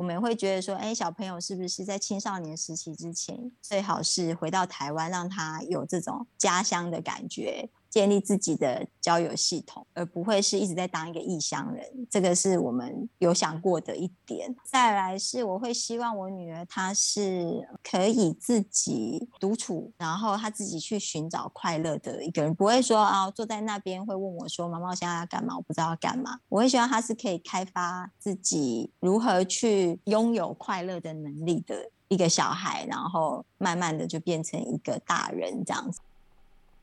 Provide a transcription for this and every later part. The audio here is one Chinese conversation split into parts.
我们会觉得说，哎，小朋友是不是在青少年时期之前，最好是回到台湾，让他有这种家乡的感觉。建立自己的交友系统，而不会是一直在当一个异乡人，这个是我们有想过的一点。再来是，我会希望我女儿她是可以自己独处，然后她自己去寻找快乐的一个人，不会说啊坐在那边会问我说：“妈妈，我现在要干嘛？我不知道要干嘛。”我会希望她是可以开发自己如何去拥有快乐的能力的一个小孩，然后慢慢的就变成一个大人这样子。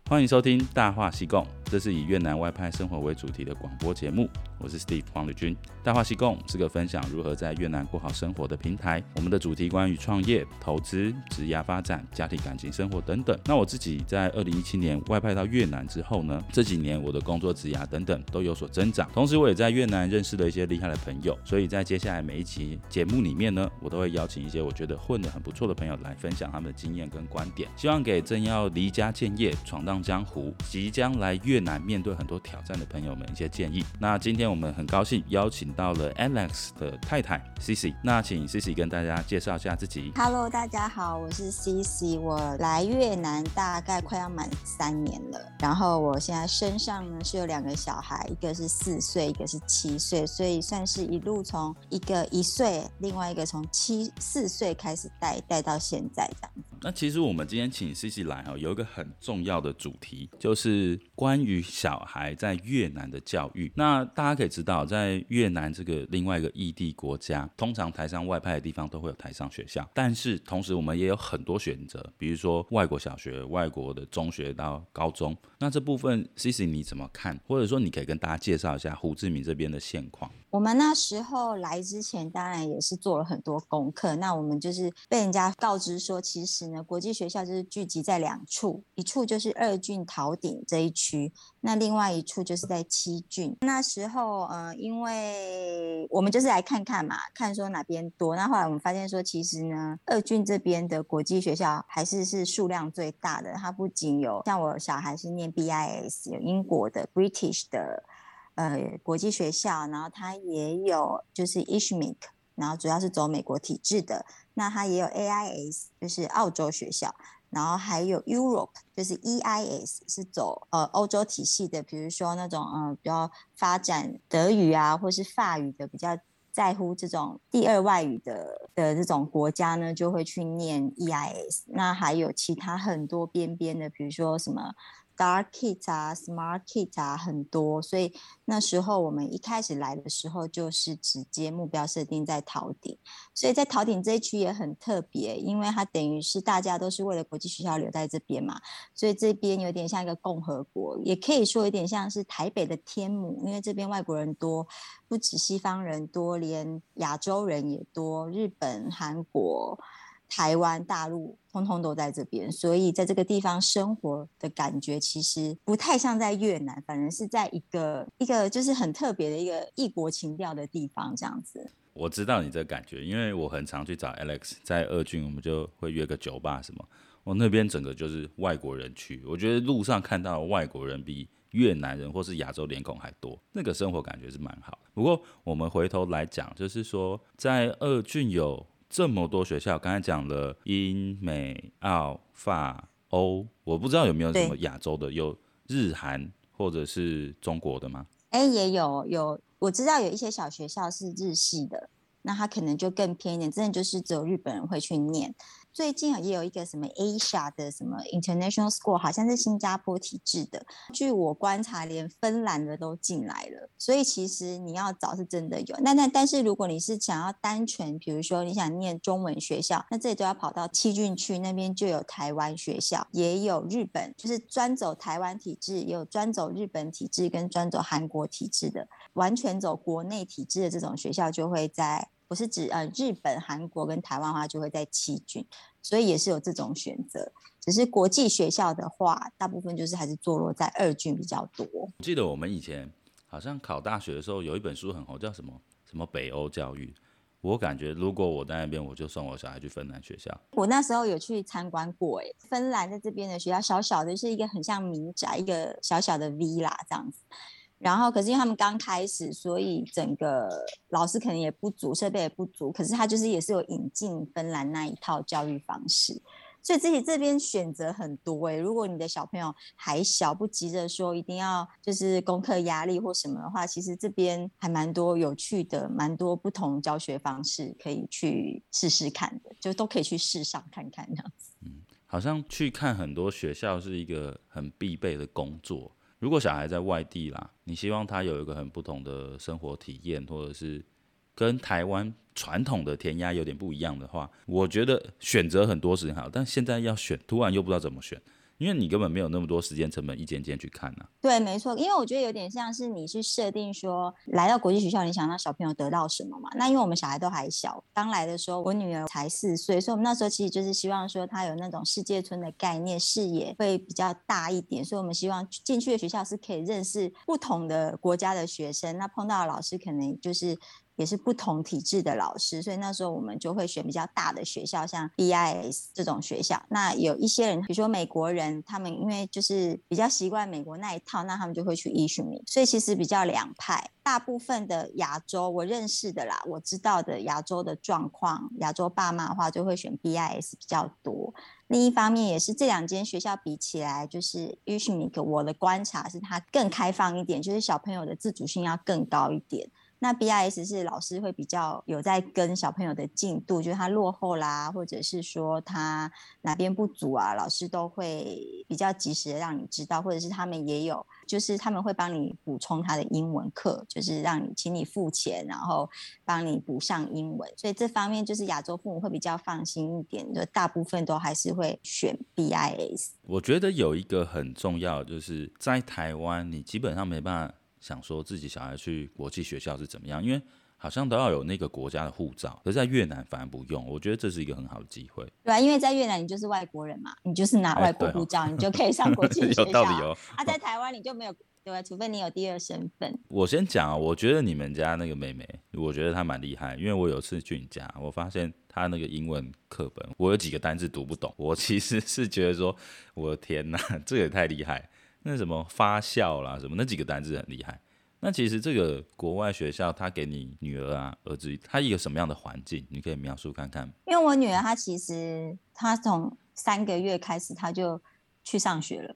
欢迎收听《大话西贡》，这是以越南外派生活为主题的广播节目。我是 Steve 黄旅军。《大话西贡》是个分享如何在越南过好生活的平台。我们的主题关于创业、投资、职业发展、家庭感情生活等等。那我自己在二零一七年外派到越南之后呢，这几年我的工作职涯等等都有所增长。同时，我也在越南认识了一些厉害的朋友。所以在接下来每一期节目里面呢，我都会邀请一些我觉得混得很不错的朋友来分享他们的经验跟观点，希望给正要离家建业、闯荡江湖、即将来越南面对很多挑战的朋友们一些建议。那今天我们很高兴邀请到了 Alex 的太太 Cici。那请 Cici 跟大家介绍一下自己。Hello，大家好，我是 Cici。我来越南大概快要满三年了。然后我现在身上呢是有两个小孩，一个是四岁，一个是七岁，所以算是一路从一个一岁，另外一个从七四岁开始带带到现在这样。那其实我们今天请 Cici 来哈，有一个很重要的主主题，就是关于小孩在越南的教育。那大家可以知道，在越南这个另外一个异地国家，通常台商外派的地方都会有台商学校，但是同时我们也有很多选择，比如说外国小学、外国的中学到高中。那这部分 Cici 你怎么看？或者说你可以跟大家介绍一下胡志明这边的现况。我们那时候来之前，当然也是做了很多功课。那我们就是被人家告知说，其实呢，国际学校就是聚集在两处，一处就是二郡桃顶这一区，那另外一处就是在七郡。那时候，呃，因为我们就是来看看嘛，看说哪边多。那后来我们发现说，其实呢，二郡这边的国际学校还是是数量最大的。它不仅有像我小孩是念 BIS，有英国的 British 的。呃，国际学校，然后它也有就是 ISHMIC，然后主要是走美国体制的。那它也有 AIS，就是澳洲学校，然后还有 Europe，就是 EIS 是走呃欧洲体系的。比如说那种呃比较发展德语啊，或是法语的，比较在乎这种第二外语的的这种国家呢，就会去念 EIS。那还有其他很多边边的，比如说什么。Dark Kids 啊，Smart Kids 啊，很多，所以那时候我们一开始来的时候，就是直接目标设定在桃顶，所以在桃顶这一区也很特别，因为它等于是大家都是为了国际学校留在这边嘛，所以这边有点像一个共和国，也可以说有点像是台北的天母，因为这边外国人多，不止西方人多，连亚洲人也多，日本、韩国。台湾、大陆通通都在这边，所以在这个地方生活的感觉其实不太像在越南，反而是在一个一个就是很特别的一个异国情调的地方这样子。我知道你这感觉，因为我很常去找 Alex，在二郡我们就会约个酒吧什么，我那边整个就是外国人区，我觉得路上看到外国人比越南人或是亚洲脸孔还多，那个生活感觉是蛮好。不过我们回头来讲，就是说在二郡有。这么多学校，刚才讲了英美澳法欧，我不知道有没有什么亚洲的，有日韩或者是中国的吗？哎，也有有，我知道有一些小学校是日系的，那他可能就更偏一点，真的就是只有日本人会去念。最近啊也有一个什么 Asia 的什么 International School，好像是新加坡体制的。据我观察，连芬兰的都进来了。所以其实你要找是真的有。那那但是如果你是想要单纯，比如说你想念中文学校，那这里都要跑到七郡区，那边就有台湾学校，也有日本，就是专走台湾体制，也有专走日本体制跟专走韩国体制的，完全走国内体制的这种学校就会在。不是指呃日本、韩国跟台湾的话，就会在七郡，所以也是有这种选择。只是国际学校的话，大部分就是还是坐落在二郡比较多。我记得我们以前好像考大学的时候，有一本书很红，叫什么什么北欧教育。我感觉如果我在那边，我就送我小孩去芬兰学校。我那时候有去参观过，哎，芬兰在这边的学校小小的，就是一个很像民宅，一个小小的 villa 这样子。然后可是因为他们刚开始，所以整个老师可能也不足，设备也不足。可是他就是也是有引进芬兰那一套教育方式。所以自己这边选择很多诶、如果你的小朋友还小，不急着说一定要就是功课压力或什么的话，其实这边还蛮多有趣的，蛮多不同教学方式可以去试试看的，就都可以去试上看看这样子。好像去看很多学校是一个很必备的工作。如果小孩在外地啦，你希望他有一个很不同的生活体验，或者是。跟台湾传统的填鸭有点不一样的话，我觉得选择很多是很好，但现在要选，突然又不知道怎么选，因为你根本没有那么多时间成本，一间间去看呢、啊。对，没错，因为我觉得有点像是你去设定说，来到国际学校，你想让小朋友得到什么嘛？那因为我们小孩都还小，刚来的时候，我女儿才四岁，所以我们那时候其实就是希望说，她有那种世界村的概念，视野会比较大一点，所以我们希望进去的学校是可以认识不同的国家的学生，那碰到的老师可能就是。也是不同体制的老师，所以那时候我们就会选比较大的学校，像 BIS 这种学校。那有一些人，比如说美国人，他们因为就是比较习惯美国那一套，那他们就会去 ISKMI。所以其实比较两派。大部分的亚洲我认识的啦，我知道的亚洲的状况，亚洲爸妈的话就会选 BIS 比较多。另一方面也是这两间学校比起来，就是 ISKMI，我的观察是它更开放一点，就是小朋友的自主性要更高一点。那 BIS 是老师会比较有在跟小朋友的进度，就是他落后啦，或者是说他哪边不足啊，老师都会比较及时的让你知道，或者是他们也有，就是他们会帮你补充他的英文课，就是让你请你付钱，然后帮你补上英文。所以这方面就是亚洲父母会比较放心一点，就大部分都还是会选 BIS。我觉得有一个很重要，就是在台湾你基本上没办法。想说自己小孩去国际学校是怎么样？因为好像都要有那个国家的护照，可是在越南反而不用。我觉得这是一个很好的机会。对啊，因为在越南你就是外国人嘛，你就是拿外国护照，哎哦、你就可以上国际学校。有道理哦。啊，在台湾你就没有，对，除非你有第二身份。我先讲啊，我觉得你们家那个妹妹，我觉得她蛮厉害，因为我有次去你家，我发现她那个英文课本，我有几个单字读不懂。我其实是觉得说，我的天哪，这个也太厉害。那什么发酵啦，什么那几个单字很厉害。那其实这个国外学校，他给你女儿啊、儿子，他一个什么样的环境？你可以描述看看。因为我女儿她其实她从三个月开始，她就去上学了，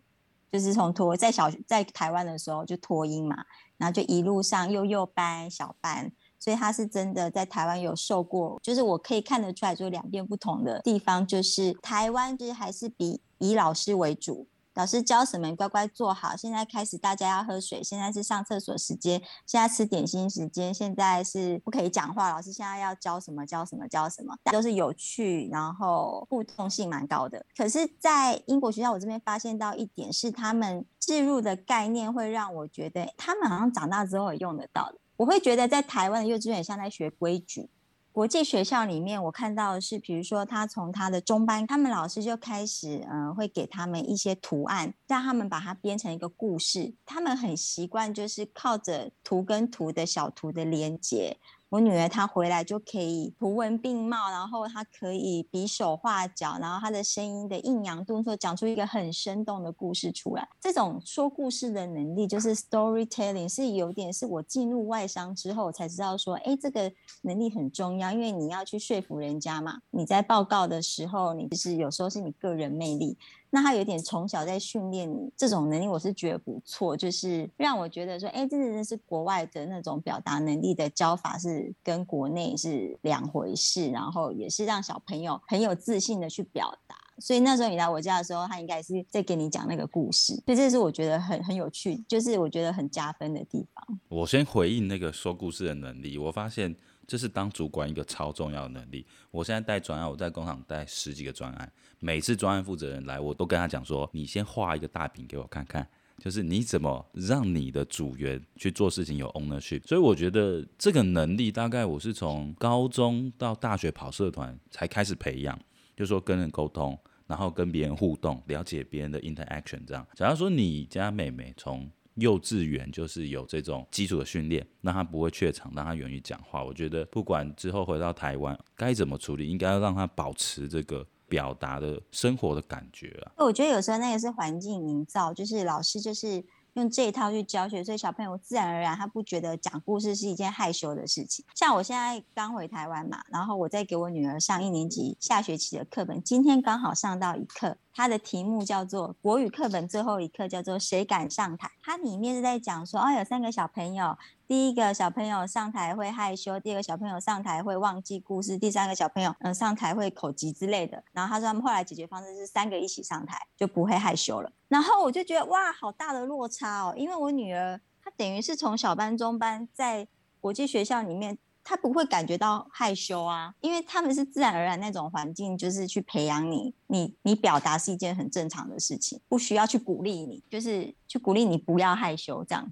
就是从托在小在台湾的时候就托婴嘛，然后就一路上幼幼班、小班，所以她是真的在台湾有受过，就是我可以看得出来，就两边不同的地方，就是台湾就是还是比以老师为主。老师教什么，乖乖坐好。现在开始，大家要喝水。现在是上厕所时间。现在吃点心时间。现在是不可以讲话。老师现在要教什么？教什么？教什么？都是有趣，然后互动性蛮高的。可是，在英国学校，我这边发现到一点是，他们置入的概念会让我觉得，他们好像长大之后也用得到的。我会觉得，在台湾的幼稚园像在学规矩。国际学校里面，我看到是，比如说他从他的中班，他们老师就开始，嗯、会给他们一些图案，让他们把它编成一个故事。他们很习惯，就是靠着图跟图的小图的连接。我女儿她回来就可以图文并茂，然后她可以比手画脚，然后她的声音的抑扬顿挫讲出一个很生动的故事出来。这种说故事的能力，就是 storytelling，是有点是我进入外商之后才知道说，哎，这个能力很重要，因为你要去说服人家嘛。你在报告的时候，你就是有时候是你个人魅力。那他有点从小在训练你这种能力，我是觉得不错，就是让我觉得说，哎，这真的是国外的那种表达能力的教法是跟国内是两回事，然后也是让小朋友很有自信的去表达。所以那时候你来我家的时候，他应该是在给你讲那个故事，所以这是我觉得很很有趣，就是我觉得很加分的地方。我先回应那个说故事的能力，我发现。这是当主管一个超重要的能力。我现在带专案，我在工厂带十几个专案，每次专案负责人来，我都跟他讲说：“你先画一个大饼给我看看，就是你怎么让你的组员去做事情有 ownership。”所以我觉得这个能力大概我是从高中到大学跑社团才开始培养，就说跟人沟通，然后跟别人互动，了解别人的 interaction。这样，假如说你家妹妹从幼稚园就是有这种基础的训练，让他不会怯场，让他愿意讲话。我觉得不管之后回到台湾该怎么处理，应该要让他保持这个表达的生活的感觉啊。我觉得有时候那个是环境营造，就是老师就是用这一套去教学，所以小朋友自然而然他不觉得讲故事是一件害羞的事情。像我现在刚回台湾嘛，然后我在给我女儿上一年级下学期的课本，今天刚好上到一课，它的题目叫做国语课本最后一课，叫做谁敢上台？它里面是在讲说，哦，有三个小朋友，第一个小朋友上台会害羞，第二个小朋友上台会忘记故事，第三个小朋友嗯上台会口吃之类的。然后他说他们后来解决方式是三个一起上台就不会害羞了。然后我就觉得哇，好大的落差哦，因为我女儿她等于是从小班、中班在国际学校里面。他不会感觉到害羞啊，因为他们是自然而然那种环境，就是去培养你，你你表达是一件很正常的事情，不需要去鼓励你，就是去鼓励你不要害羞这样。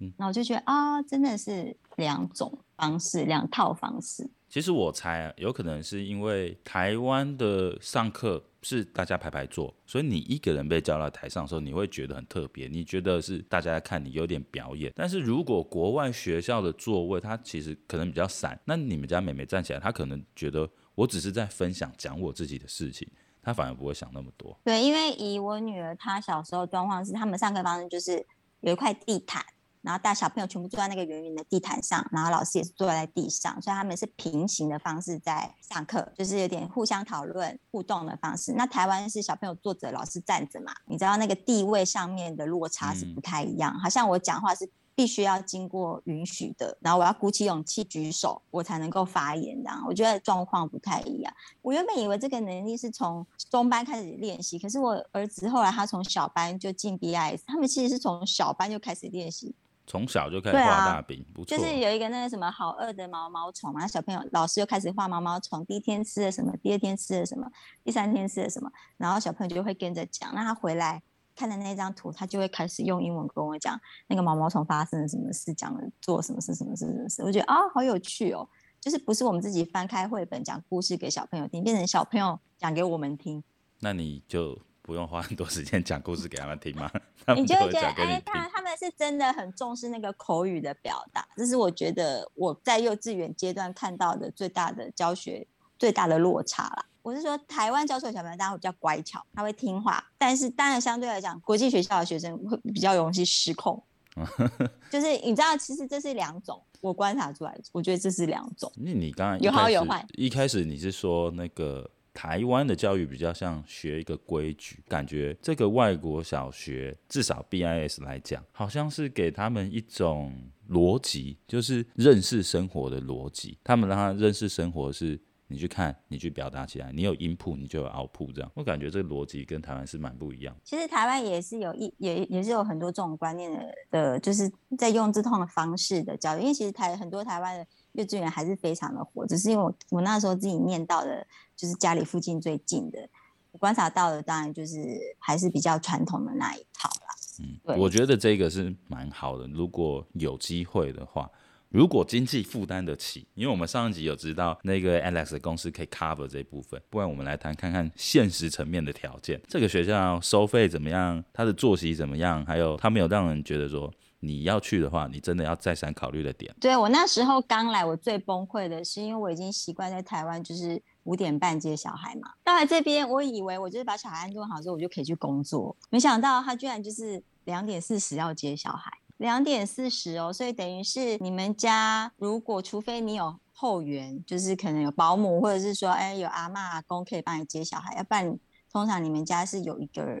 嗯，那我就觉得啊，真的是两种方式，两套方式。其实我猜啊，有可能是因为台湾的上课是大家排排坐，所以你一个人被叫到台上的时候，你会觉得很特别，你觉得是大家在看你有点表演。但是如果国外学校的座位，它其实可能比较散，那你们家妹妹站起来，她可能觉得我只是在分享讲我自己的事情，她反而不会想那么多。对，因为以我女儿她小时候状况是，他们上课方式就是有一块地毯。然后大小朋友全部坐在那个圆圆的地毯上，然后老师也是坐在地上，所以他们是平行的方式在上课，就是有点互相讨论、互动的方式。那台湾是小朋友坐着，老师站着嘛，你知道那个地位上面的落差是不太一样。好像我讲话是必须要经过允许的，然后我要鼓起勇气举手，我才能够发言。这样我觉得状况不太一样。我原本以为这个能力是从中班开始练习，可是我儿子后来他从小班就进 BIS，他们其实是从小班就开始练习。从小就开始画大饼，啊、不错。就是有一个那个什么好饿的毛毛虫嘛，小朋友老师又开始画毛毛虫，第一天吃了什么，第二天吃了什么，第三天吃了什么，然后小朋友就会跟着讲。那他回来看的那张图，他就会开始用英文跟我讲那个毛毛虫发生了什么事，讲了做什么事，什么事，什么事。我觉得啊，好有趣哦，就是不是我们自己翻开绘本讲故事给小朋友听，变成小朋友讲给我们听。那你就。不用花很多时间讲故事给他们听吗？你就会觉得，哎，他他们是真的很重视那个口语的表达，这是我觉得我在幼稚园阶段看到的最大的教学最大的落差啦。我是说，台湾教授的小朋友大家会比较乖巧，他会听话，但是当然相对来讲，国际学校的学生会比较容易失控。就是你知道，其实这是两种，我观察出来，我觉得这是两种。那你刚刚有好有坏，一开始你是说那个。台湾的教育比较像学一个规矩，感觉这个外国小学至少 BIS 来讲，好像是给他们一种逻辑，就是认识生活的逻辑。他们让他认识生活是，你去看，你去表达起来，你有 input，你就有 output，这样。我感觉这个逻辑跟台湾是蛮不一样。其实台湾也是有一也也是有很多这种观念的的，就是在用这种的方式的教育。因为其实台很多台湾的。幼稚园还是非常的火，只是因为我我那时候自己念到的，就是家里附近最近的，我观察到的当然就是还是比较传统的那一套啦。嗯，对，我觉得这个是蛮好的。如果有机会的话，如果经济负担得起，因为我们上一集有知道那个 Alex 的公司可以 cover 这一部分，不然我们来谈看看现实层面的条件。这个学校收费怎么样？他的作息怎么样？还有他没有让人觉得说。你要去的话，你真的要再三考虑的点。对，我那时候刚来，我最崩溃的是，因为我已经习惯在台湾，就是五点半接小孩嘛。到来这边，我以为我就是把小孩安顿好之后，我就可以去工作。没想到他居然就是两点四十要接小孩，两点四十哦。所以等于是你们家，如果除非你有后援，就是可能有保姆，或者是说，哎，有阿妈阿公可以帮你接小孩，要不然通常你们家是有一个。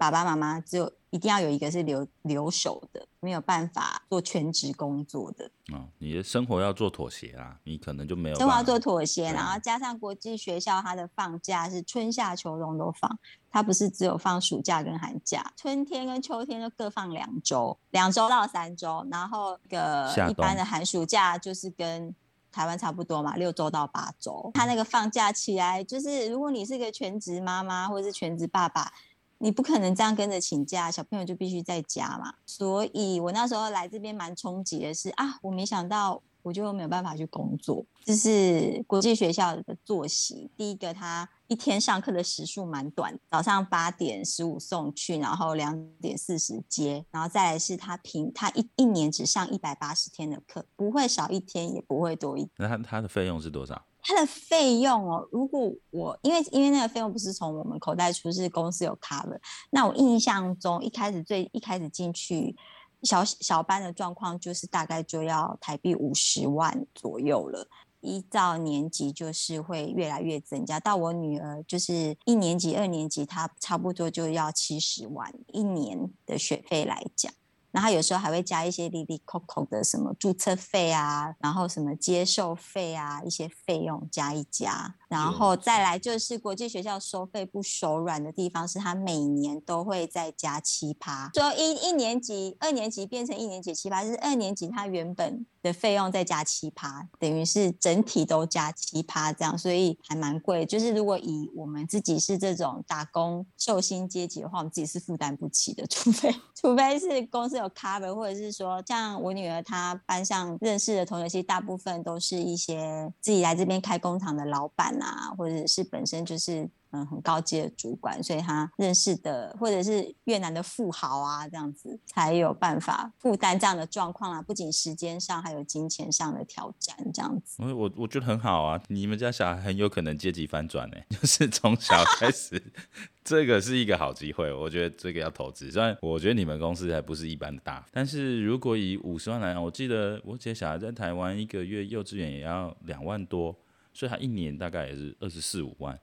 爸爸妈妈只有一定要有一个是留留守的，没有办法做全职工作的。哦，你的生活要做妥协啊，你可能就没有。生活要做妥协，然后加上国际学校，它的放假是春夏秋冬都放，它不是只有放暑假跟寒假，春天跟秋天就各放两周，两周到三周，然后一个一般的寒暑假就是跟台湾差不多嘛，六周到八周。他那个放假起来，就是如果你是个全职妈妈或者是全职爸爸。你不可能这样跟着请假，小朋友就必须在家嘛。所以我那时候来这边蛮冲击的是啊，我没想到我就没有办法去工作。这是国际学校的作息。第一个，他一天上课的时数蛮短，早上八点十五送去，然后两点四十接，然后再来是他平他一一年只上一百八十天的课，不会少一天，也不会多一。那他他的费用是多少？它的费用哦，如果我因为因为那个费用不是从我们口袋出，是公司有 cover。那我印象中一开始最一开始进去小小班的状况，就是大概就要台币五十万左右了。依照年级就是会越来越增加，到我女儿就是一年级、二年级，她差不多就要七十万一年的学费来讲。然后有时候还会加一些滴滴扣扣的什么注册费啊，然后什么接受费啊，一些费用加一加。然后再来就是国际学校收费不手软的地方是，它每年都会再加七趴。说一一年级、二年级变成一年级七趴，就是二年级它原本的费用再加七趴，等于是整体都加七趴这样，所以还蛮贵。就是如果以我们自己是这种打工受薪阶级的话，我们自己是负担不起的，除非除非是公司有 cover，或者是说像我女儿她班上认识的同学，其实大部分都是一些自己来这边开工厂的老板。啊，或者是本身就是嗯很高阶的主管，所以他认识的或者是越南的富豪啊，这样子才有办法负担这样的状况啊。不仅时间上，还有金钱上的挑战，这样子。我我我觉得很好啊，你们家小孩很有可能阶级翻转呢，就是从小开始，这个是一个好机会。我觉得这个要投资，虽然我觉得你们公司还不是一般的大，但是如果以五十万来讲，我记得我姐小孩在台湾一个月幼稚园也要两万多。所以他一年大概也是二十四五万，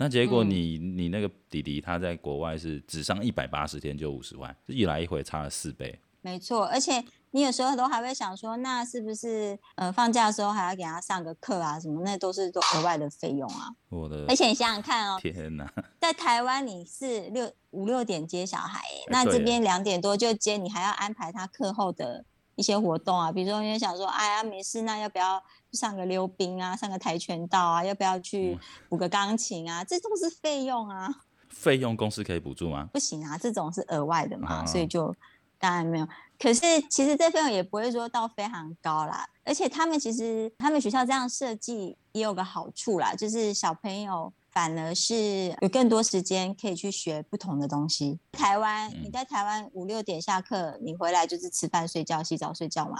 那结果你、嗯、你那个弟弟他在国外是只上一百八十天就五十万，一来一回差了四倍。没错，而且你有时候都还会想说，那是不是呃放假的时候还要给他上个课啊什么？那都是都额外的费用啊。我的，而且你想想看哦，天哪，在台湾你是六五六点接小孩，那这边两点多就接，你还要安排他课后的一些活动啊，比如说因为想说，哎呀没事，那要不要？上个溜冰啊，上个跆拳道啊，要不要去补个钢琴啊？嗯、这都是费用啊。费用公司可以补助吗？不行啊，这种是额外的嘛，哦、所以就当然没有。可是其实这费用也不会说到非常高啦，而且他们其实他们学校这样设计也有个好处啦，就是小朋友反而是有更多时间可以去学不同的东西。台湾、嗯、你在台湾五六点下课，你回来就是吃饭、睡觉、洗澡、睡觉嘛。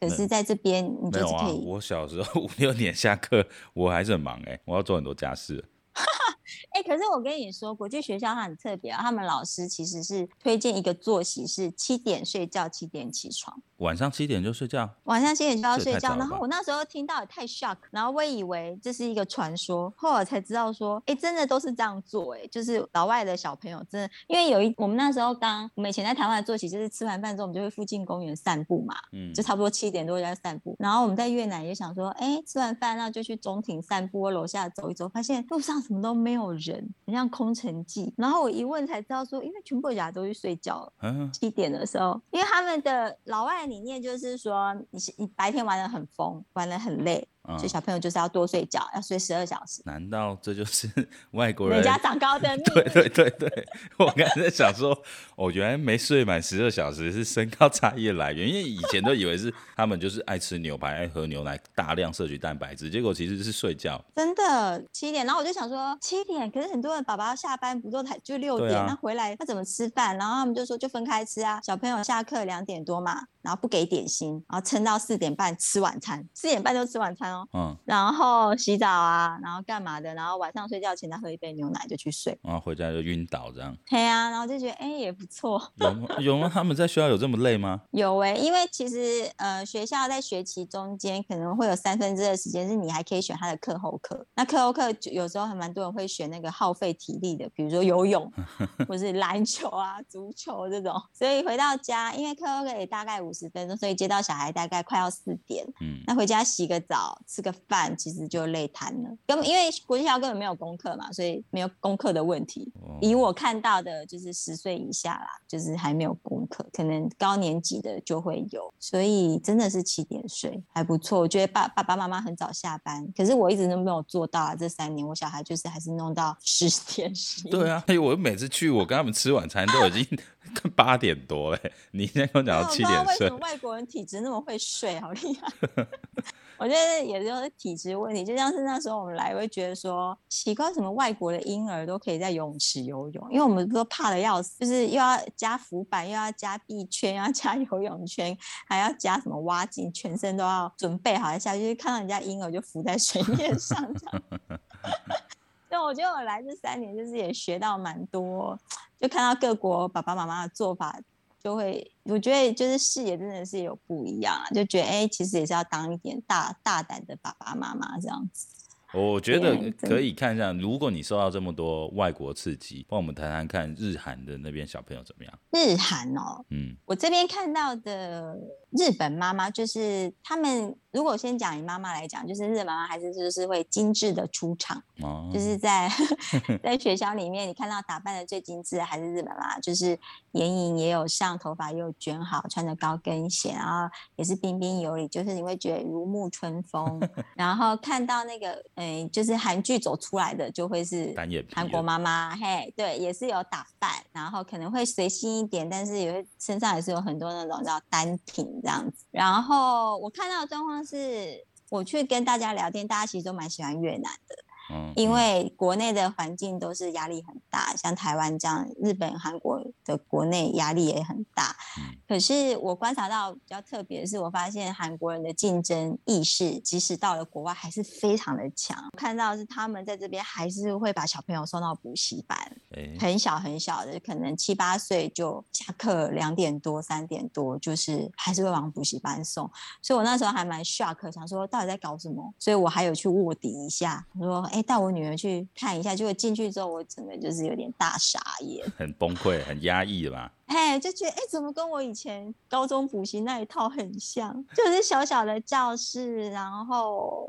可是在这边，你就是可以。啊、我小时候 五六点下课，我还是很忙哎、欸，我要做很多家事。哎、欸，可是我跟你说，国际学校它很特别啊，他们老师其实是推荐一个作息是七点睡觉，七点起床。晚上七点就睡觉，晚上七点就要睡觉。然后我那时候听到也太 shock，然后我以为这是一个传说，后来才知道说，哎，真的都是这样做，哎，就是老外的小朋友真的，因为有一我们那时候刚我们以前在台湾的作息就是吃完饭之后，我们就会附近公园散步嘛，嗯，就差不多七点多就在散步。然后我们在越南也想说，哎，吃完饭那就去中庭散步，楼下走一走，发现路上什么都没有人，很像空城计。然后我一问才知道说，因为全部人都去睡觉了，嗯，七点的时候，因为他们的老外。理念就是说，你你白天玩得很疯，玩得很累。所以小朋友就是要多睡觉，要睡十二小时。难道这就是 外国人？人家长高的 命。对对对对，我刚才在想说，哦，原来没睡满十二小时是身高差异的来源，因为以前都以为是他们就是爱吃牛排、爱喝牛奶、大量摄取蛋白质，结果其实是睡觉。真的七点，然后我就想说七点，可是很多人爸爸要下班不都才就六点，那、啊、回来他怎么吃饭？然后他们就说就分开吃啊。小朋友下课两点多嘛，然后不给点心，然后撑到四点半吃晚餐，四点半就吃晚餐哦。嗯，然后洗澡啊，然后干嘛的？然后晚上睡觉前再喝一杯牛奶就去睡，然后回家就晕倒这样。对啊，然后就觉得哎也不错。有吗？有吗？他们在学校有这么累吗？有哎、欸，因为其实呃学校在学期中间可能会有三分之二时间是你还可以选他的课后课。那课后课就有时候还蛮多人会选那个耗费体力的，比如说游泳 或是篮球啊、足球这种。所以回到家，因为课后课也大概五十分钟，所以接到小孩大概快要四点。嗯，那回家洗个澡，吃个。饭其实就累瘫了，根本因为国际学校根本没有功课嘛，所以没有功课的问题。哦、以我看到的，就是十岁以下啦，就是还没有功课，可能高年级的就会有，所以真的是七点睡还不错。我觉得爸爸爸妈妈很早下班，可是我一直都没有做到啊。这三年我小孩就是还是弄到十点十。对啊，哎，我每次去，我跟他们吃晚餐都已经 八点多了。你现在跟我讲到七点睡，为什么外国人体质那么会睡，好厉害。我觉得也就是体质问题，就像是那时候我们来会觉得说奇怪，什么外国的婴儿都可以在游泳池游泳，因为我们都怕的要死，就是又要加浮板，又要加臂圈，要加游泳圈，还要加什么蛙镜，全身都要准备好一下，就是看到人家婴儿就浮在水面上这样。对，我觉得我来这三年就是也学到蛮多，就看到各国爸爸妈妈的做法。就会，我觉得就是视野真的是有不一样啊，就觉得哎，其实也是要当一点大大胆的爸爸妈妈这样子。我觉得可以看一下，如果你受到这么多外国刺激，帮我们谈谈看日韩的那边小朋友怎么样？日韩哦，嗯，我这边看到的日本妈妈就是他们。如果先讲以妈妈来讲，就是日本妈妈还是就是会精致的出场，哦、就是在 在学校里面，你看到打扮的最精致的还是日本妈妈，就是眼影也有上，头发也有卷好，穿着高跟鞋，然后也是彬彬有礼，就是你会觉得如沐春风。然后看到那个，嗯，就是韩剧走出来的就会是韩国妈妈，嘿，对，也是有打扮，然后可能会随性一点，但是也会身上也是有很多那种叫单品这样子。然后我看到的状况。是我去跟大家聊天，大家其实都蛮喜欢越南的。因为国内的环境都是压力很大，像台湾这样，日本、韩国的国内压力也很大。可是我观察到比较特别的是，我发现韩国人的竞争意识，即使到了国外还是非常的强。看到是他们在这边还是会把小朋友送到补习班，很小很小的，可能七八岁就下课两点多、三点多，就是还是会往补习班送。所以我那时候还蛮 shock，想说到底在搞什么？所以我还有去卧底一下，我说哎。带我女儿去看一下，结果进去之后，我整个就是有点大傻眼，很崩溃，很压抑的吧？哎，就觉得哎，怎么跟我以前高中补习那一套很像？就是小小的教室，然后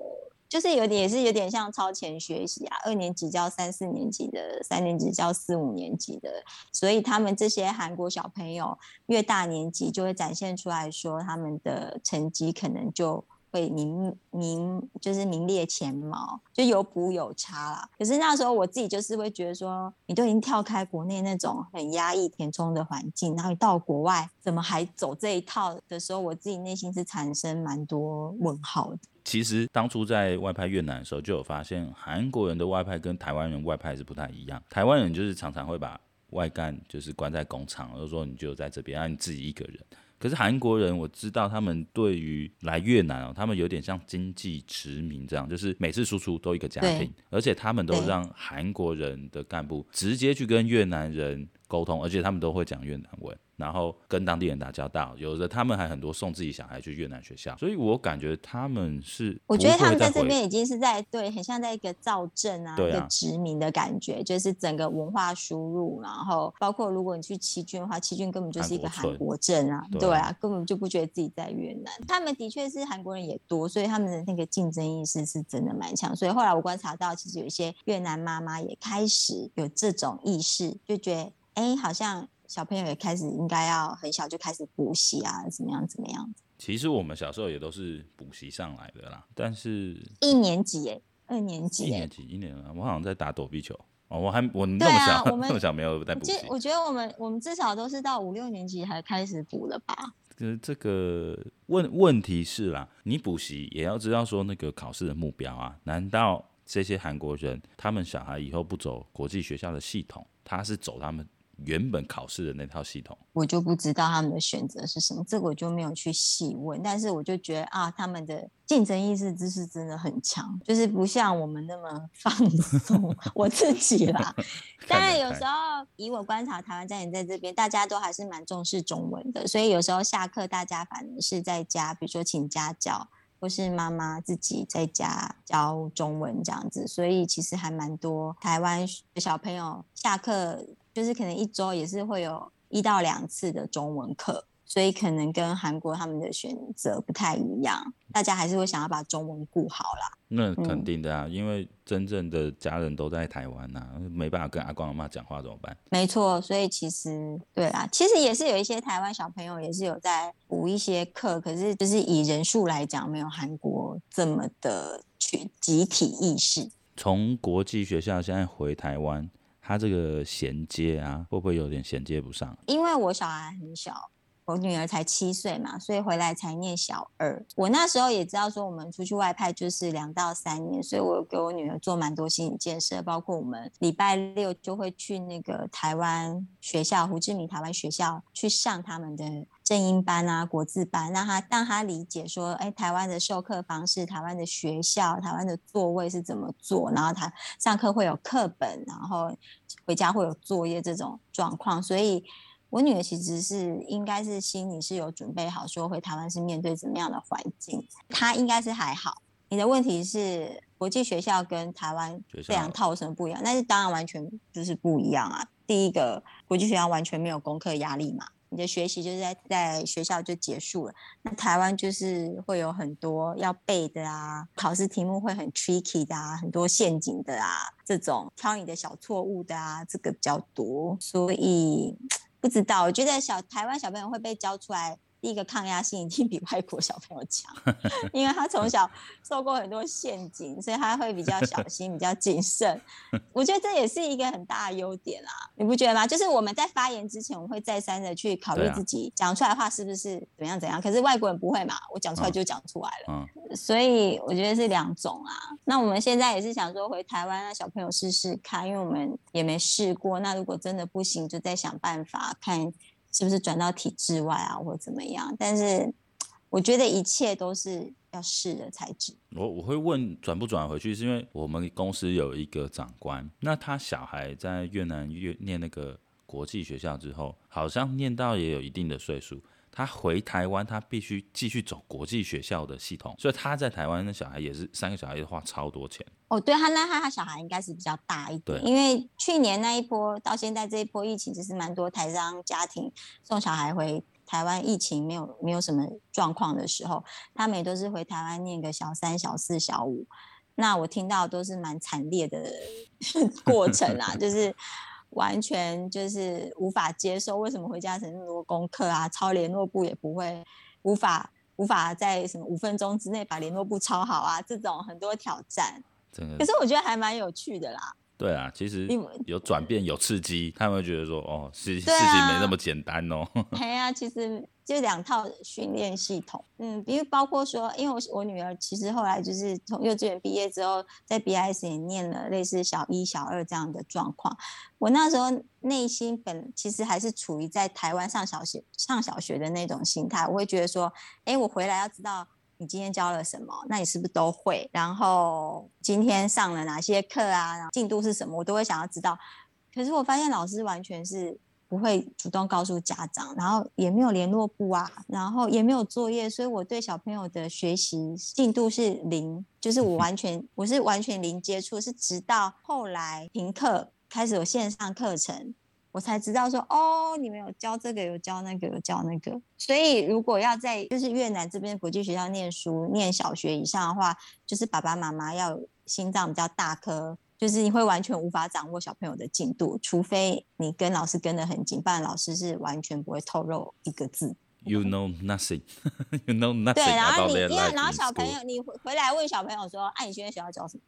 就是有点也是有点像超前学习啊，二年级教三四年级的，三年级教四五年级的，所以他们这些韩国小朋友越大年级就会展现出来说，他们的成绩可能就。会名名就是名列前茅，就有补有差啦。可是那时候我自己就是会觉得说，你都已经跳开国内那种很压抑填充的环境，然后你到国外怎么还走这一套的时候，我自己内心是产生蛮多问号的。其实当初在外派越南的时候，就有发现韩国人的外派跟台湾人外派是不太一样。台湾人就是常常会把外干就是关在工厂，就说你就在这边，让你自己一个人。可是韩国人，我知道他们对于来越南哦，他们有点像经济殖民这样，就是每次输出都一个家庭，而且他们都让韩国人的干部直接去跟越南人沟通，而且他们都会讲越南文。然后跟当地人打交道，有的他们还很多送自己小孩去越南学校，所以我感觉他们是，我觉得他们在这边已经是在对，很像在一个造镇啊，啊一个殖民的感觉，就是整个文化输入，然后包括如果你去七郡的话，七郡根本就是一个韩国镇啊，对啊，根本就不觉得自己在越南。他们的确是韩国人也多，所以他们的那个竞争意识是真的蛮强。所以后来我观察到，其实有一些越南妈妈也开始有这种意识，就觉得哎，好像。小朋友也开始应该要很小就开始补习啊，怎么样怎么样？其实我们小时候也都是补习上来的啦，但是一年级哎，二年级，一年级一年啊，我好像在打躲避球哦，我还我那么小，啊、我们 那么小没有在补习。我觉得我们我们至少都是到五六年级才开始补了吧？就是这个问问题是啦，你补习也要知道说那个考试的目标啊？难道这些韩国人他们小孩以后不走国际学校的系统，他是走他们？原本考试的那套系统，我就不知道他们的选择是什么，这个我就没有去细问。但是我就觉得啊，他们的竞争意识就是真的很强，就是不像我们那么放松。我自己啦，当然有时候以我观察台湾家庭在这边，大家都还是蛮重视中文的，所以有时候下课大家反而是在家，比如说请家教，或是妈妈自己在家教中文这样子。所以其实还蛮多台湾小朋友下课。就是可能一周也是会有一到两次的中文课，所以可能跟韩国他们的选择不太一样。大家还是会想要把中文顾好啦。那肯定的啊，嗯、因为真正的家人都在台湾呐、啊，没办法跟阿公阿妈讲话怎么办？没错，所以其实对啊，其实也是有一些台湾小朋友也是有在补一些课，可是就是以人数来讲，没有韩国这么的去集体意识。从国际学校现在回台湾。他这个衔接啊，会不会有点衔接不上？因为我小孩很小，我女儿才七岁嘛，所以回来才念小二。我那时候也知道说我们出去外派就是两到三年，所以我给我女儿做蛮多心理建设，包括我们礼拜六就会去那个台湾学校胡志明台湾学校去上他们的正音班啊、国字班，让他让他理解说，哎，台湾的授课方式、台湾的学校、台湾的座位是怎么做，然后他上课会有课本，然后回家会有作业这种状况，所以。我女儿其实是应该是心里是有准备好，说回台湾是面对怎么样的环境，她应该是还好。你的问题是国际学校跟台湾这两套有什么不一样？但是当然完全就是不一样啊。第一个，国际学校完全没有功课压力嘛，你的学习就是在在学校就结束了。那台湾就是会有很多要背的啊，考试题目会很 tricky 的啊，很多陷阱的啊，这种挑你的小错误的啊，这个比较多，所以。不知道，我觉得小台湾小朋友会被教出来。第一个抗压性一定比外国小朋友强，因为他从小受过很多陷阱，所以他会比较小 心、比较谨慎。我觉得这也是一个很大的优点啊，你不觉得吗？就是我们在发言之前，我们会再三的去考虑自己讲出来的话是不是怎样怎样。可是外国人不会嘛，我讲出来就讲出来了。嗯，所以我觉得是两种啊。那我们现在也是想说回台湾让小朋友试试看，因为我们也没试过。那如果真的不行，就再想办法看。是不是转到体制外啊，或怎么样？但是我觉得一切都是要试的才知。我我会问转不转回去，是因为我们公司有一个长官，那他小孩在越南越念那个国际学校之后，好像念到也有一定的岁数。他回台湾，他必须继续走国际学校的系统，所以他在台湾的小孩也是三个小孩，也花超多钱。哦，对，他那他他小孩应该是比较大一点，因为去年那一波到现在这一波疫情，其实蛮多台商家庭送小孩回台湾，疫情没有没有什么状况的时候，他们也都是回台湾念个小三、小四、小五。那我听到都是蛮惨烈的 过程啊，就是。完全就是无法接受，为什么回家成那么多功课啊？抄联络簿也不会，无法无法在什么五分钟之内把联络簿抄好啊？这种很多挑战，可是我觉得还蛮有趣的啦。对啊，其实有转变有刺激，他们会觉得说哦，事事情没那么简单哦。对啊，其实就两套训练系统，嗯，比如包括说，因为我我女儿其实后来就是从幼稚园毕业之后，在 BIS 也念了类似小一、小二这样的状况。我那时候内心本其实还是处于在台湾上小学上小学的那种心态，我会觉得说，哎，我回来要知道。你今天教了什么？那你是不是都会？然后今天上了哪些课啊？然后进度是什么？我都会想要知道。可是我发现老师完全是不会主动告诉家长，然后也没有联络簿啊，然后也没有作业，所以我对小朋友的学习进度是零，就是我完全我是完全零接触，是直到后来停课开始有线上课程。我才知道说哦，你们有教这个，有教那个，有教那个。所以如果要在就是越南这边国际学校念书，念小学以上的话，就是爸爸妈妈要心脏比较大颗，就是你会完全无法掌握小朋友的进度，除非你跟老师跟得很紧，不然老师是完全不会透露一个字。You know nothing. You know nothing. 对，然后你因为然后小朋友你回回来问小朋友说，哎、啊，你现在学校教什么？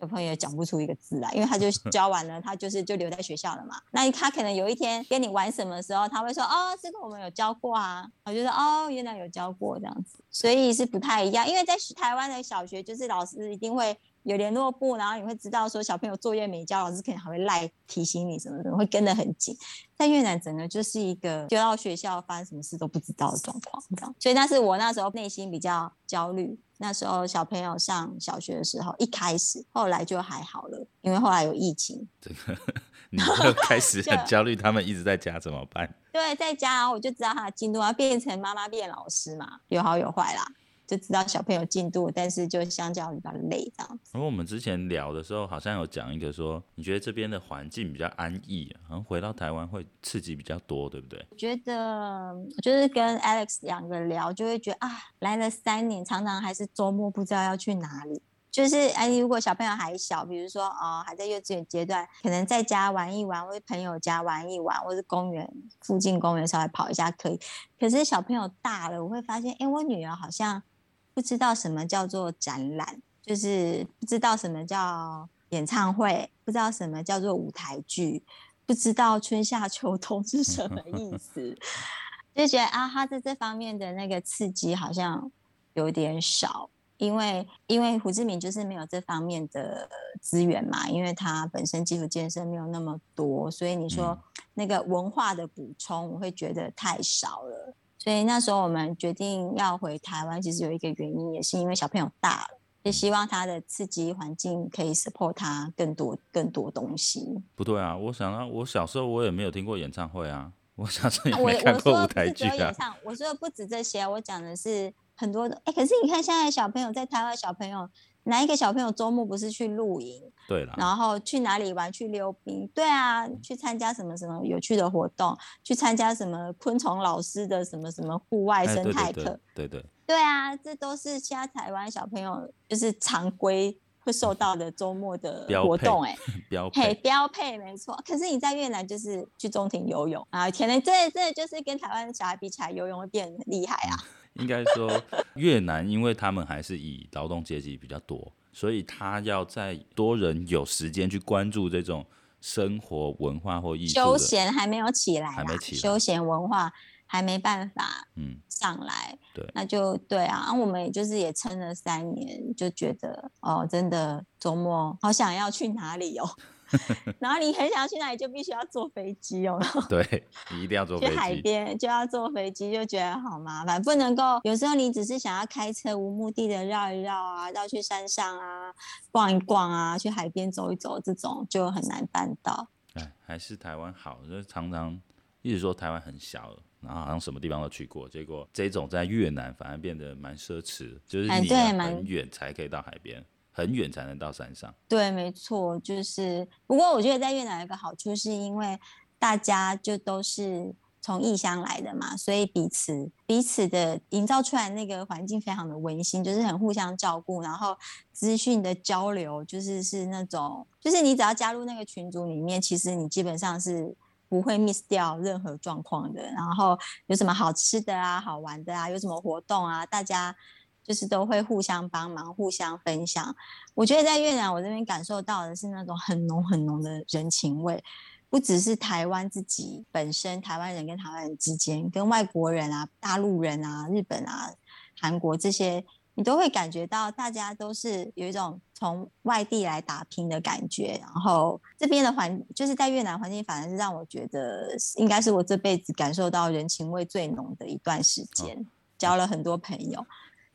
小朋友也讲不出一个字来，因为他就 教完了，他就是就留在学校了嘛。那他可能有一天跟你玩什么时候，他会说哦，这个我们有教过啊。我就说哦，原来有教过这样子，所以是不太一样。因为在台湾的小学，就是老师一定会有联络簿，然后你会知道说小朋友作业没交，老师可能还会赖提醒你什么什么，会跟得很紧。在越南整个就是一个丢到学校发生什么事都不知道的状况，这样。所以那是我那时候内心比较焦虑。那时候小朋友上小学的时候，一开始，后来就还好了，因为后来有疫情。这个 你就开始很 焦虑，他们一直在家怎么办？对，在家，我就知道他的进度要变成妈妈变老师嘛，有好有坏啦。就知道小朋友进度，但是就相较比较累这样子。然后我们之前聊的时候，好像有讲一个说，你觉得这边的环境比较安逸，好像回到台湾会刺激比较多，对不对？我觉得就是跟 Alex 两个聊，就会觉得啊，来了三年，常常还是周末不知道要去哪里。就是哎，如果小朋友还小，比如说哦，还在幼稚园阶段，可能在家玩一玩，或者朋友家玩一玩，或是公园附近公园稍微跑一下可以。可是小朋友大了，我会发现，哎，我女儿好像。不知道什么叫做展览，就是不知道什么叫演唱会，不知道什么叫做舞台剧，不知道春夏秋冬 是什么意 思。就觉得啊，他在这方面的那个刺激好像有点少。因为因为胡志明就是没有这方面的资源嘛，因为他本身基础建设没有那么多，所以你说那个文化的补充，我会觉得太少了。所以那时候我们决定要回台湾，其实有一个原因，也是因为小朋友大了，也希望他的刺激环境可以 support 他更多更多东西。不对啊，我想到我小时候我也没有听过演唱会啊，我小时候也没看过舞台剧啊。我说的不止这些，我讲的是。很多的哎、欸，可是你看现在小朋友在台湾，小朋友哪一个小朋友周末不是去露营？对了，然后去哪里玩？去溜冰？对啊，去参加什么什么有趣的活动？去参加什么昆虫老师的什么什么户外生态课？对对对，对对。对啊，这都是现在台湾小朋友就是常规会受到的周末的活动哎、欸，标配标配没错。可是你在越南就是去中庭游泳啊，天哪，这这就是跟台湾小孩比起来，游泳会变厉害啊。应该说，越南因为他们还是以劳动阶级比较多，所以他要在多人有时间去关注这种生活文化或艺术。休闲还没有起来，还没起来，休闲文化还没办法嗯上来。嗯、对，那就对啊，我们也就是也撑了三年，就觉得哦，真的周末好想要去哪里哦。然后你很想要去哪里，就必须要坐飞机哦。对，你一定要坐飞机。去海边就要坐飞机，就觉得好麻烦，不能够。有时候你只是想要开车无目的的绕一绕啊，绕去山上啊，逛一逛啊，去海边走一走，这种就很难办到。哎，还是台湾好，就是常常一直说台湾很小，然后好像什么地方都去过，结果这种在越南反而变得蛮奢侈，就是你很远才可以到海边。很远才能到山上，对，没错，就是。不过我觉得在越南有个好处，是因为大家就都是从异乡来的嘛，所以彼此彼此的营造出来那个环境非常的温馨，就是很互相照顾，然后资讯的交流就是是那种，就是你只要加入那个群组里面，其实你基本上是不会 miss 掉任何状况的。然后有什么好吃的啊、好玩的啊、有什么活动啊，大家。就是都会互相帮忙、互相分享。我觉得在越南，我这边感受到的是那种很浓很浓的人情味，不只是台湾自己本身，台湾人跟台湾人之间，跟外国人啊、大陆人啊、日本啊、韩国这些，你都会感觉到大家都是有一种从外地来打拼的感觉。然后这边的环，就是在越南环境，反而是让我觉得应该是我这辈子感受到人情味最浓的一段时间，哦、交了很多朋友。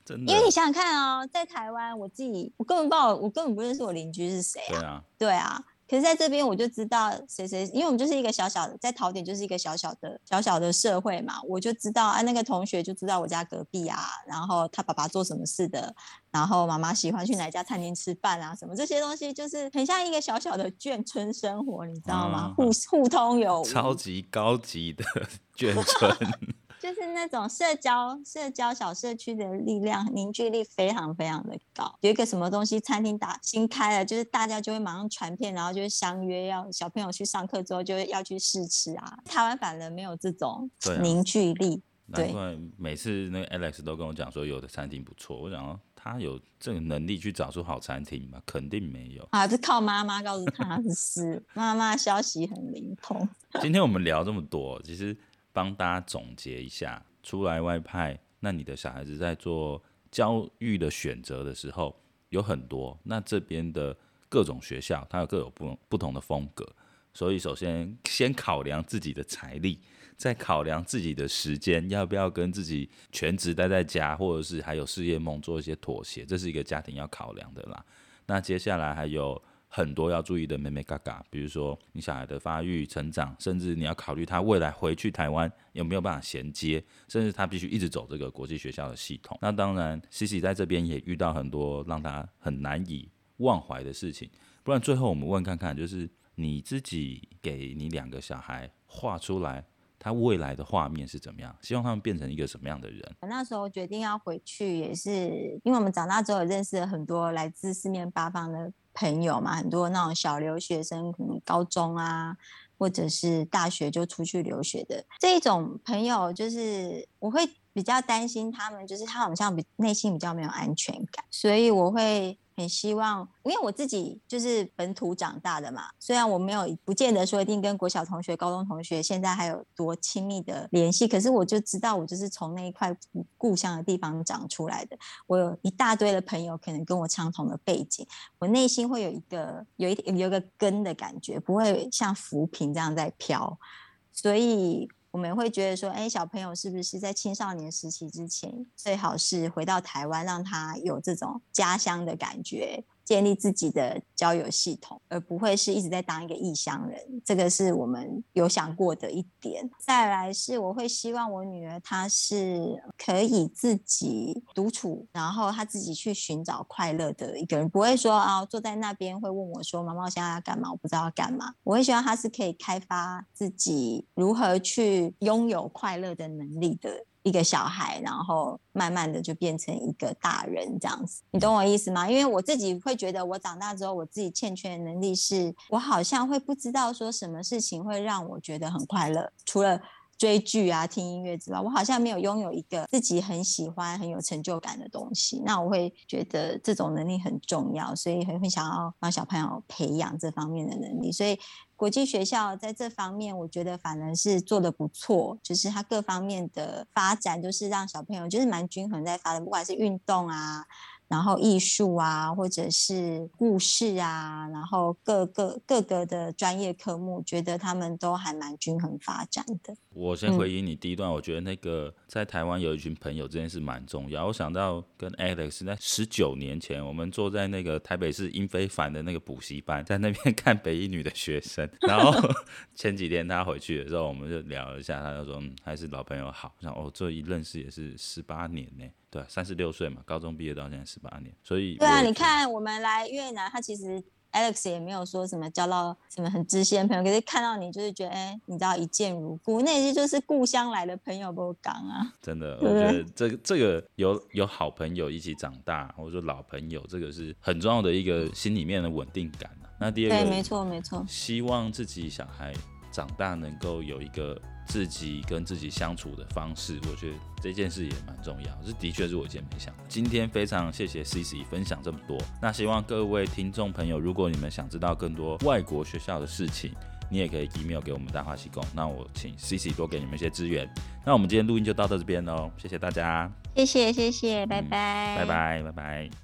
因为你想想看哦，在台湾，我自己我根本不知道，我根本不认识我邻居是谁啊。对啊，对啊。可是在这边，我就知道谁谁，因为我们就是一个小小的，在桃点就是一个小小的小小的社会嘛，我就知道啊，那个同学就知道我家隔壁啊，然后他爸爸做什么事的，然后妈妈喜欢去哪家餐厅吃饭啊，什么这些东西，就是很像一个小小的眷村生活，你知道吗？互、嗯、互通有无，超级高级的 眷村。就是那种社交、社交小社区的力量凝聚力非常非常的高。有一个什么东西餐厅打新开了，就是大家就会马上传片，然后就会相约要小朋友去上课之后就要去试吃啊。台湾反而没有这种凝聚力。难怪每次那个 Alex 都跟我讲说有的餐厅不错，我想他有这个能力去找出好餐厅吗？肯定没有啊，是靠妈妈告诉他的事，妈妈消息很灵通。今天我们聊这么多，其实。帮大家总结一下，出来外派，那你的小孩子在做教育的选择的时候有很多。那这边的各种学校，它有各有不不同的风格，所以首先先考量自己的财力，再考量自己的时间，要不要跟自己全职待在家，或者是还有事业梦做一些妥协，这是一个家庭要考量的啦。那接下来还有。很多要注意的妹妹嘎嘎，比如说你小孩的发育成长，甚至你要考虑他未来回去台湾有没有办法衔接，甚至他必须一直走这个国际学校的系统。那当然，Cici 在这边也遇到很多让他很难以忘怀的事情。不然最后我们问看看，就是你自己给你两个小孩画出来，他未来的画面是怎么样？希望他们变成一个什么样的人？那时候决定要回去，也是因为我们长大之后也认识了很多来自四面八方的。朋友嘛，很多那种小留学生，可能高中啊，或者是大学就出去留学的。这种朋友，就是我会比较担心他们，就是他好像比内心比较没有安全感，所以我会很希望，因为我自己就是本土长大的嘛，虽然我没有不见得说一定跟国小同学、高中同学现在还有多亲密的联系，可是我就知道我就是从那一块故乡的地方长出来的。我有一大堆的朋友，可能跟我相同的背景，我内心会有一个有一有个根的感觉，不会像浮萍这样在飘，所以。我们会觉得说，哎，小朋友是不是在青少年时期之前，最好是回到台湾，让他有这种家乡的感觉。建立自己的交友系统，而不会是一直在当一个异乡人，这个是我们有想过的一点。再来是，我会希望我女儿她是可以自己独处，然后她自己去寻找快乐的一个人，不会说啊坐在那边会问我说：“妈妈，我现在要干嘛？我不知道要干嘛。”我会希望她是可以开发自己如何去拥有快乐的能力的。一个小孩，然后慢慢的就变成一个大人这样子，你懂我意思吗？因为我自己会觉得，我长大之后，我自己欠缺的能力是，我好像会不知道说什么事情会让我觉得很快乐，除了追剧啊、听音乐之外，我好像没有拥有一个自己很喜欢、很有成就感的东西。那我会觉得这种能力很重要，所以很会想要帮小朋友培养这方面的能力，所以。国际学校在这方面，我觉得反而是做得不错，就是它各方面的发展都是让小朋友就是蛮均衡在发展，不管是运动啊。然后艺术啊，或者是故事啊，然后各个各个的专业科目，觉得他们都还蛮均衡发展的。我先回应你第一段，嗯、我觉得那个在台湾有一群朋友这件事蛮重要。我想到跟 Alex 在十九年前，我们坐在那个台北市英非凡的那个补习班，在那边 看北一女的学生。然后 前几天他回去的时候，我们就聊了一下，他就说、嗯、还是老朋友好。然后哦，这一认识也是十八年呢。对，三十六岁嘛，高中毕业到现在十八年，所以对啊，你看我们来越南，他其实 Alex 也没有说什么交到什么很知心的朋友，可是看到你就是觉得，哎，你知道一见如故，那些就是故乡来的朋友不讲啊。真的，我觉得这个这个有有好朋友一起长大，或者说老朋友，这个是很重要的一个心里面的稳定感。那第二个，对，没错没错，希望自己小孩长大能够有一个。自己跟自己相处的方式，我觉得这件事也蛮重要。这的确是我以前没想的。今天非常谢谢 Sissi 分享这么多。那希望各位听众朋友，如果你们想知道更多外国学校的事情，你也可以 email 给我们大话西贡。那我请 Sissi 多给你们一些资源。那我们今天录音就到这边喽，谢谢大家。谢谢谢谢，拜拜，嗯，拜拜拜拜。